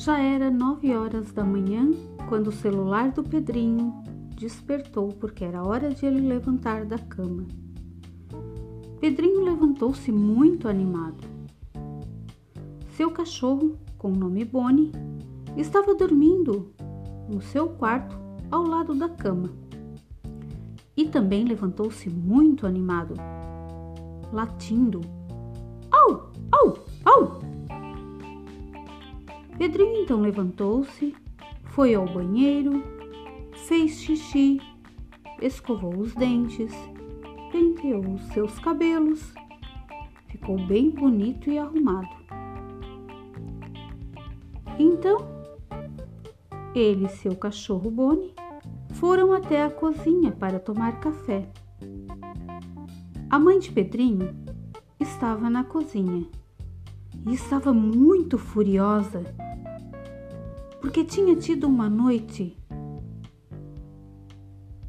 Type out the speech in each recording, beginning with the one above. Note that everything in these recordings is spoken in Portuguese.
Já era nove horas da manhã quando o celular do Pedrinho despertou porque era hora de ele levantar da cama. Pedrinho levantou-se muito animado. Seu cachorro, com o nome Bonnie, estava dormindo no seu quarto ao lado da cama. E também levantou-se muito animado, latindo. Au, au, au! Pedrinho então levantou-se, foi ao banheiro, fez xixi, escovou os dentes, penteou os seus cabelos, ficou bem bonito e arrumado. Então, ele e seu cachorro Boni foram até a cozinha para tomar café. A mãe de Pedrinho estava na cozinha e estava muito furiosa porque tinha tido uma noite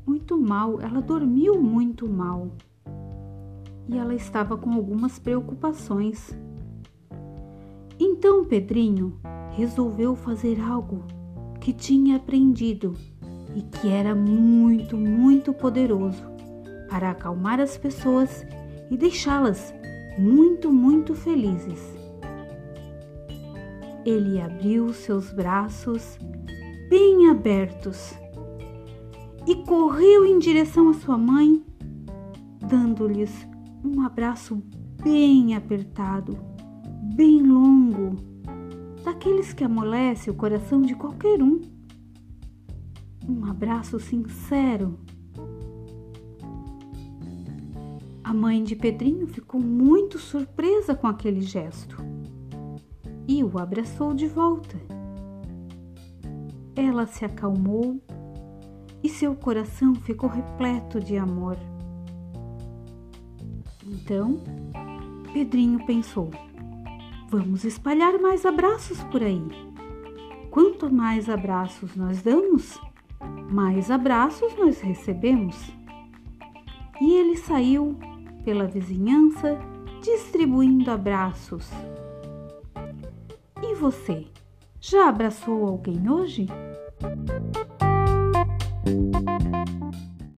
muito mal, ela dormiu muito mal. E ela estava com algumas preocupações. Então Pedrinho resolveu fazer algo que tinha aprendido e que era muito, muito poderoso para acalmar as pessoas e deixá-las muito, muito felizes ele abriu seus braços bem abertos e correu em direção à sua mãe, dando-lhes um abraço bem apertado, bem longo, daqueles que amolece o coração de qualquer um. Um abraço sincero. A mãe de Pedrinho ficou muito surpresa com aquele gesto e o abraçou de volta. Ela se acalmou e seu coração ficou repleto de amor. Então, Pedrinho pensou: vamos espalhar mais abraços por aí. Quanto mais abraços nós damos, mais abraços nós recebemos. E ele saiu pela vizinhança distribuindo abraços e você, já abraçou alguém hoje?